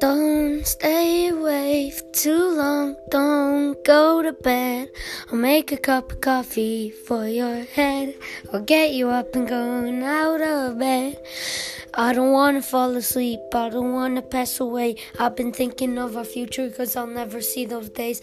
Don't stay awake too long. Don't go to bed. I'll make a cup of coffee for your head. I'll get you up and going out of bed. I don't wanna fall asleep. I don't wanna pass away. I've been thinking of our future cause I'll never see those days.